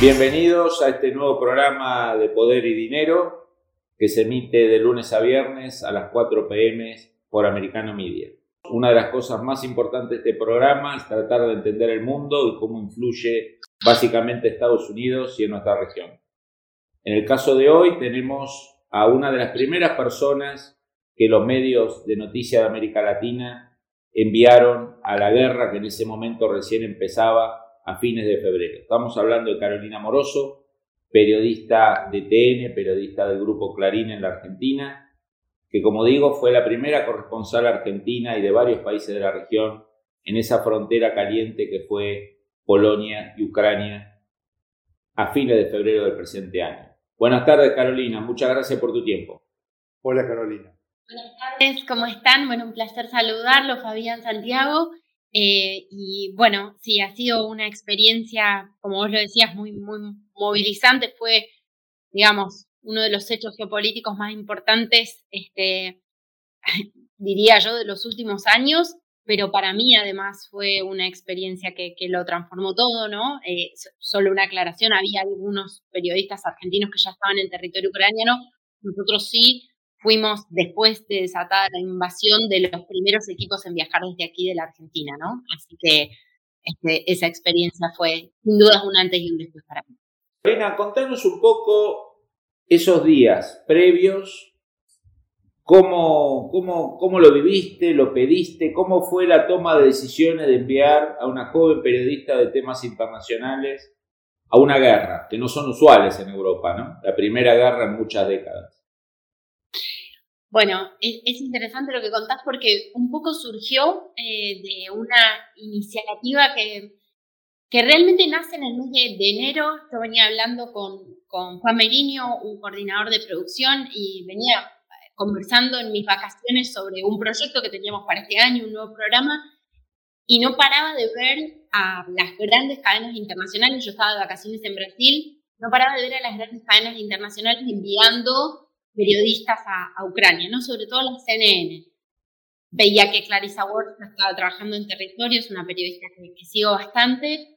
Bienvenidos a este nuevo programa de Poder y Dinero que se emite de lunes a viernes a las 4 pm por Americano Media. Una de las cosas más importantes de este programa es tratar de entender el mundo y cómo influye básicamente Estados Unidos y en nuestra región. En el caso de hoy tenemos a una de las primeras personas que los medios de noticias de América Latina enviaron a la guerra que en ese momento recién empezaba a fines de febrero. Estamos hablando de Carolina Moroso, periodista de TN, periodista del grupo Clarín en la Argentina, que como digo fue la primera corresponsal argentina y de varios países de la región en esa frontera caliente que fue Polonia y Ucrania a fines de febrero del presente año. Buenas tardes Carolina, muchas gracias por tu tiempo. Hola Carolina. Buenas tardes, ¿cómo están? Bueno, un placer saludarlo, Fabián Santiago. Eh, y bueno, sí, ha sido una experiencia, como vos lo decías, muy, muy movilizante. Fue, digamos, uno de los hechos geopolíticos más importantes, este, diría yo, de los últimos años, pero para mí además fue una experiencia que, que lo transformó todo, ¿no? Eh, solo una aclaración, había algunos periodistas argentinos que ya estaban en territorio ucraniano, nosotros sí fuimos después de desatada la invasión de los primeros equipos en viajar desde aquí de la Argentina, ¿no? Así que este, esa experiencia fue sin duda un antes y un después para mí. Elena, contanos un poco esos días previos, cómo, cómo, cómo lo viviste, lo pediste, cómo fue la toma de decisiones de enviar a una joven periodista de temas internacionales a una guerra, que no son usuales en Europa, ¿no? La primera guerra en muchas décadas. Bueno, es, interesante lo que contás porque un poco surgió eh, de una iniciativa que, que realmente nace en el mes de, enero. Yo venía hablando con, con Juan Meriño, un coordinador de producción, y venía eh, conversando en mis vacaciones sobre un proyecto que teníamos para este año, un nuevo programa, y no paraba de ver a las grandes cadenas internacionales. Yo estaba de vacaciones en Brasil, no paraba de ver a las grandes cadenas internacionales enviando periodistas a, Ucrania, ¿no? sobre todo la CNN. Veía que Clarissa Ward estaba trabajando en territorio, es una periodista que, sigo bastante,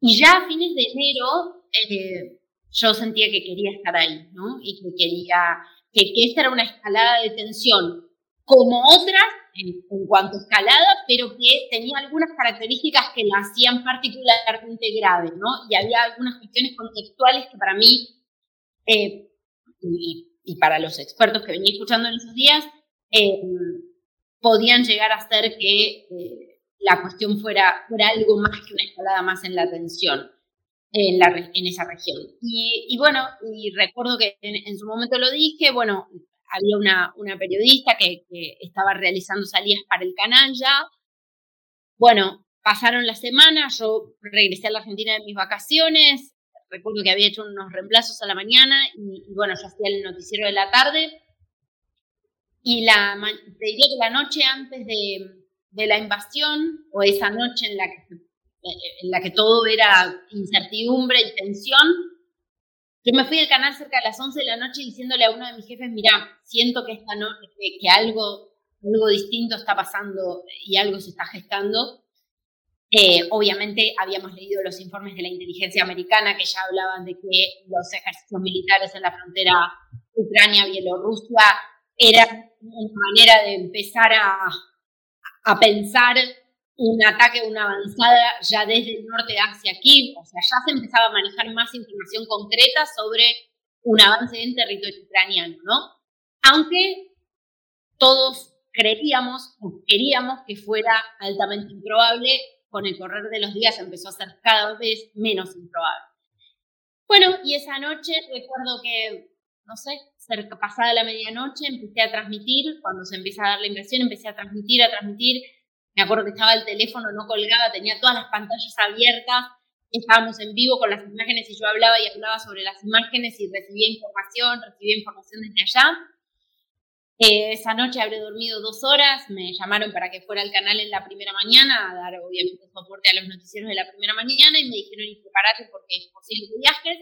y ya a fines de enero eh, yo sentía que quería estar ahí, ¿no? Y que quería, que, que esta era una escalada de tensión como otras en, cuanto a escalada, pero que tenía algunas características que la hacían particularmente grave, ¿no? Y había algunas cuestiones contextuales que para mí, eh, para los expertos que venía escuchando en esos días, eh, podían llegar a hacer que eh, la cuestión fuera, fuera algo más que una escalada más en la tensión en, la, en esa región. Y, bueno, y recuerdo que en, su momento lo dije, bueno, había una, una periodista que, que, estaba realizando salidas para el canal ya. Bueno, pasaron las semanas, yo regresé a la Argentina de mis vacaciones, recuerdo que había hecho unos reemplazos a la mañana y, bueno, yo hacía el noticiero de la tarde. Y la, te diría que la noche antes de, de la invasión, o esa noche en la, que, en la que todo era incertidumbre y tensión, yo me fui del canal cerca de las 11 de la noche diciéndole a uno de mis jefes, mira, siento que, esta noche que, algo, algo distinto está pasando y algo se está gestando. Eh, obviamente habíamos leído los informes de la inteligencia americana que ya hablaban de que los ejercicios militares en la frontera Ucrania-Bielorrusia eran una manera de empezar a, a pensar un ataque, una avanzada ya desde el norte hacia aquí. O sea, ya se empezaba a manejar más información concreta sobre un avance en territorio ucraniano, ¿no? Aunque todos creíamos o queríamos que fuera altamente improbable con el correr de los días empezó a ser cada vez menos improbable. Bueno, y esa noche recuerdo que, no sé, cerca, pasada la medianoche, empecé a transmitir, cuando se empieza a dar la inversión, empecé a transmitir, a transmitir. Me acuerdo que estaba el teléfono, no colgaba, tenía todas las pantallas abiertas estábamos en vivo con las imágenes y yo hablaba y hablaba sobre las imágenes y recibía información, recibía información desde allá. Eh, esa noche habré dormido dos horas, me llamaron para que fuera al canal en la primera mañana a dar obviamente soporte a los noticieros de la primera mañana y me dijeron y prepárate porque es posible que viajes.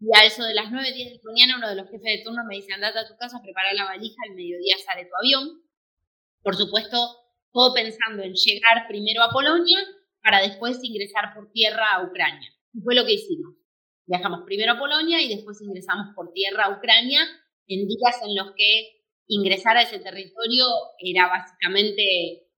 Y a eso de las 9, 10 de la mañana uno de los jefes de turno me dice andate a tu casa, prepara la valija, al mediodía sale tu avión. Por supuesto, todo pensando en llegar primero a Polonia para después ingresar por tierra a Ucrania. Y fue lo que hicimos. Viajamos primero a Polonia y después ingresamos por tierra a Ucrania en días en los que ingresar a ese territorio era básicamente,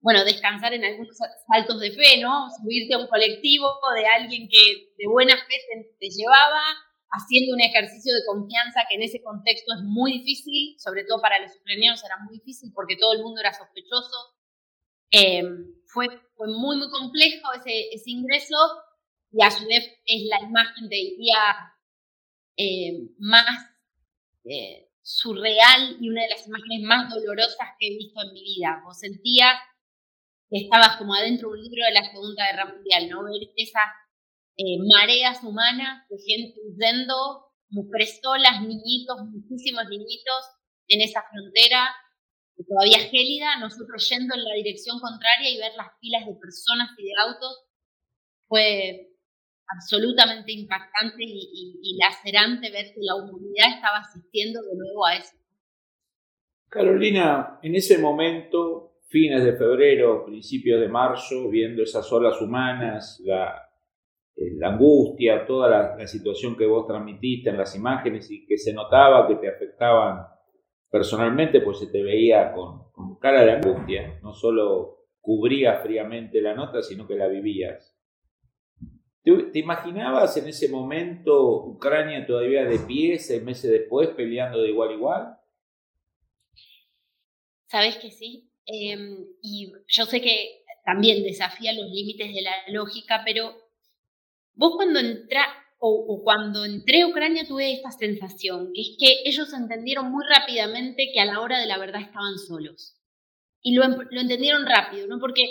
bueno, descansar en algunos saltos de fe, ¿no? Subirte a un colectivo de alguien que de buena fe te, llevaba, haciendo un ejercicio de confianza que en ese contexto es muy difícil, sobre todo para los ucranianos era muy difícil porque todo el mundo era sospechoso. Eh, fue, fue muy, muy complejo ese, ese ingreso y a su vez es la imagen, de día eh, más eh, surreal y una de las imágenes más dolorosas que he visto en mi vida. Vos sentías que estabas como adentro de un libro de la Segunda Guerra Mundial, ¿no? Ver esas eh, mareas humanas de gente huyendo, mujeres solas, niñitos, muchísimos niñitos en esa frontera todavía gélida, nosotros yendo en la dirección contraria y ver las filas de personas y de autos fue absolutamente impactante y, lacerante ver que la humanidad estaba asistiendo de nuevo a eso. Carolina, en ese momento, fines de febrero, principios de marzo, viendo esas olas humanas, la, eh, angustia, toda la, la situación que vos transmitiste en las imágenes y que se notaba que te afectaban personalmente pues se te veía con, cara de angustia, no solo cubrías fríamente la nota, sino que la vivías. ¿Te, imaginabas en ese momento Ucrania todavía de pie, seis meses después, peleando de igual a igual? Sabes que sí. Em, y yo sé que también desafía los límites de la lógica, pero vos cuando entras, o, cuando entré a Ucrania tuve esta sensación, que es que ellos entendieron muy rápidamente que a la hora de la verdad estaban solos. Y lo, lo entendieron rápido, ¿no? Porque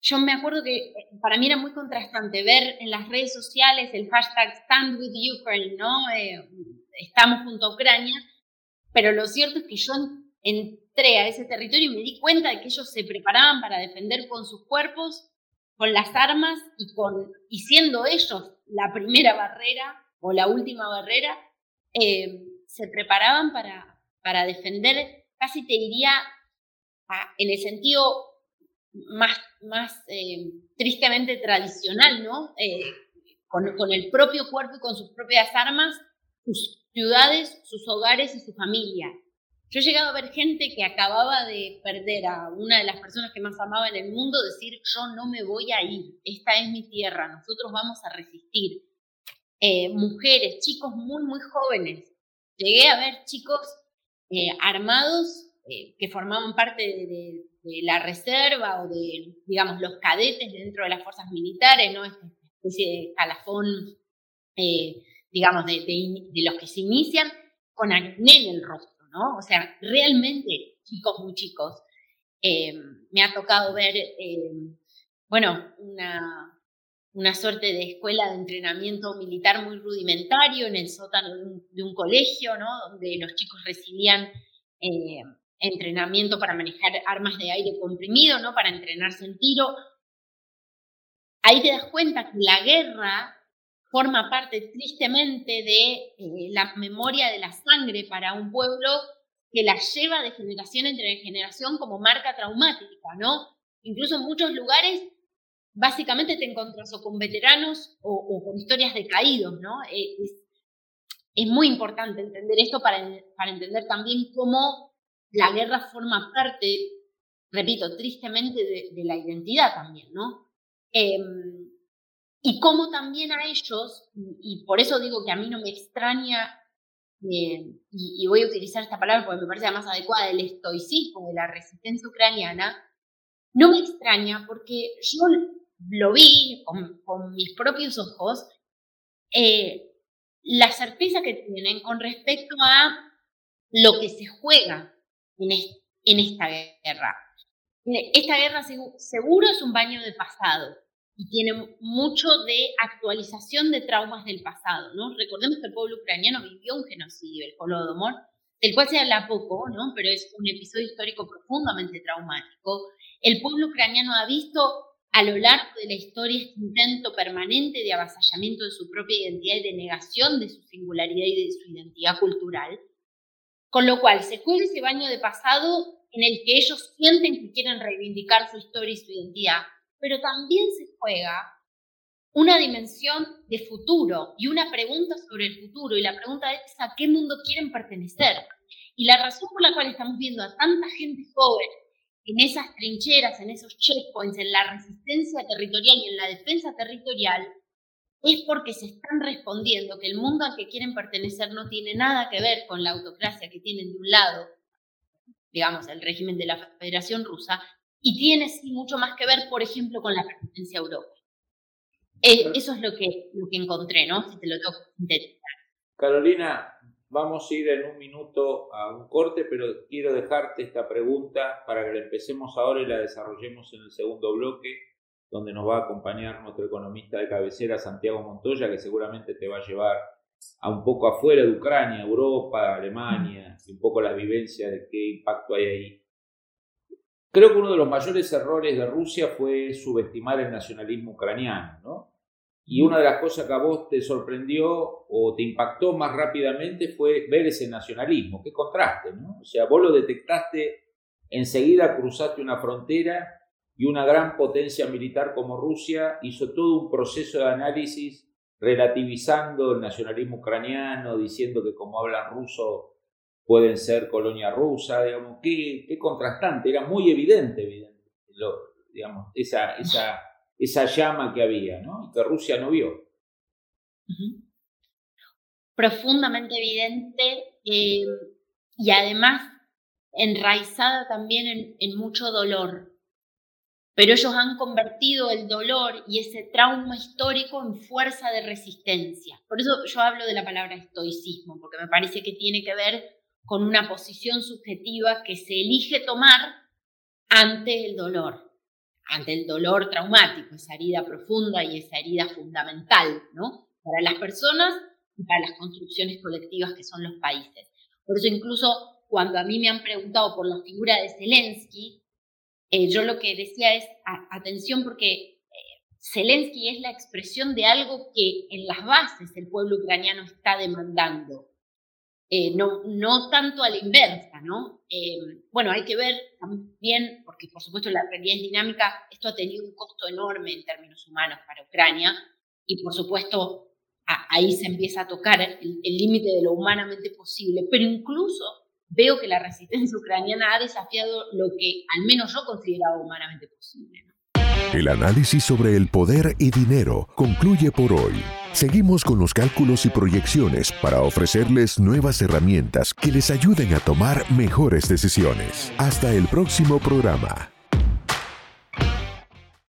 yo me acuerdo que eh, para mí era muy contrastante ver en las redes sociales el hashtag Stand with Ukraine, ¿no? Eh, estamos junto a Ucrania, pero lo cierto es que yo entré a ese territorio y me di cuenta de que ellos se preparaban para defender con sus cuerpos con las armas y, con, y siendo ellos la primera barrera o la última barrera, eh, se preparaban para, para defender, casi te diría, en el sentido más, más eh, tristemente tradicional, ¿no? Eh, con, con, el propio cuerpo y con sus propias armas, sus ciudades, sus hogares y su familia. Yo he llegado a ver gente que acababa de perder a una de las personas que más amaba en el mundo, decir, yo no me voy a ir, esta es mi tierra, nosotros vamos a resistir. Eh, mujeres, chicos muy, muy jóvenes. Llegué a ver chicos armados que formaban parte de, la reserva o de, digamos, los cadetes dentro de las fuerzas militares, ¿no? Esta especie de calafón, digamos, de, de los que se inician con acné en el rostro. ¿no? O sea, realmente chicos muy chicos. Eh, me ha tocado ver, eh, bueno, una, una, suerte de escuela de entrenamiento militar muy rudimentario en el sótano de un, colegio, ¿no? Donde los chicos recibían eh, entrenamiento para manejar armas de aire comprimido, ¿no? Para entrenarse en tiro. Ahí te das cuenta que la guerra forma parte tristemente de eh, la memoria de la sangre para un pueblo que la lleva de generación en generación como marca traumática, ¿no? Incluso en muchos lugares, básicamente te encuentras o con veteranos o, con historias de caídos, ¿no? Eh, es, muy importante entender esto para, para entender también cómo la guerra forma parte, repito, tristemente de, la identidad también, ¿no? Em, y cómo también a ellos, y por eso digo que a mí no me extraña, eh, y, voy a utilizar esta palabra porque me parece más adecuada, el estoicismo de la resistencia ucraniana, no me extraña porque yo lo vi con, mis propios ojos, eh, la certeza que tienen con respecto a lo que se juega en, en esta guerra. Esta guerra seguro es un baño de pasado, y tiene mucho de actualización de traumas del pasado, ¿no? Recordemos que el pueblo ucraniano vivió un genocidio, el Holodomor, del cual se habla poco, ¿no? Pero es un episodio histórico profundamente traumático. El pueblo ucraniano ha visto a lo largo de la historia este intento permanente de avasallamiento de su propia identidad y de negación de su singularidad y de su identidad cultural. Con lo cual se juega ese baño de pasado en el que ellos sienten que quieren reivindicar su historia y su identidad, pero también se juega una dimensión de futuro y una pregunta sobre el futuro. Y la pregunta es a qué mundo quieren pertenecer. Y la razón por la cual estamos viendo a tanta gente joven en esas trincheras, en esos checkpoints, en la resistencia territorial y en la defensa territorial, es porque se están respondiendo que el mundo al que quieren pertenecer no tiene nada que ver con la autocracia que tienen de un lado, digamos, el régimen de la Federación Rusa, y tiene sí mucho más que ver, por ejemplo, con la pertenencia a Europa. Eh, eso es lo que, lo que encontré, ¿no? Si te lo tengo que Carolina, vamos a ir en un minuto a un corte, pero quiero dejarte esta pregunta para que la empecemos ahora y la desarrollemos en el segundo bloque, donde nos va a acompañar nuestro economista de cabecera, Santiago Montoya, que seguramente te va a llevar a un poco afuera de Ucrania, Europa, Alemania, y un poco las vivencias de qué impacto hay ahí. Creo que uno de los mayores errores de Rusia fue subestimar el nacionalismo ucraniano, ¿no? Y una de las cosas que a vos te sorprendió o te impactó más rápidamente fue ver ese nacionalismo. Qué contraste, ¿no? O sea, vos lo detectaste enseguida, cruzaste una frontera y una gran potencia militar como Rusia hizo todo un proceso de análisis relativizando el nacionalismo ucraniano, diciendo que como hablan ruso pueden ser colonia rusa, digamos, qué, qué contrastante, era muy evidente, evidente digamos, esa, esa, esa llama que había, ¿no? Y que Rusia no vio. Profundamente evidente eh, y además enraizada también en mucho dolor. Pero ellos han convertido el dolor y ese trauma histórico en fuerza de resistencia. Por eso yo hablo de la palabra estoicismo, porque me parece que tiene que ver con una posición subjetiva que se elige tomar ante el dolor, ante el dolor traumático, esa herida profunda y esa herida fundamental, ¿no? Para las personas y para las construcciones colectivas que son los países. Por eso incluso cuando a mí me han preguntado por la figura de Zelensky, eh, yo lo que decía es, atención porque eh, Zelensky es la expresión de algo que en las bases el pueblo ucraniano está demandando. Eh, no, no tanto a la inversa, ¿no? Eh, bueno, hay que ver también, porque por supuesto la realidad es dinámica, esto ha tenido un costo enorme en términos humanos para Ucrania y por supuesto ahí se empieza a tocar el límite de lo humanamente posible, pero incluso veo que la resistencia ucraniana ha desafiado lo que al menos yo consideraba humanamente posible. El análisis sobre el poder y dinero concluye por hoy. Seguimos con los cálculos y proyecciones para ofrecerles nuevas herramientas que les ayuden a tomar mejores decisiones. Hasta el próximo programa.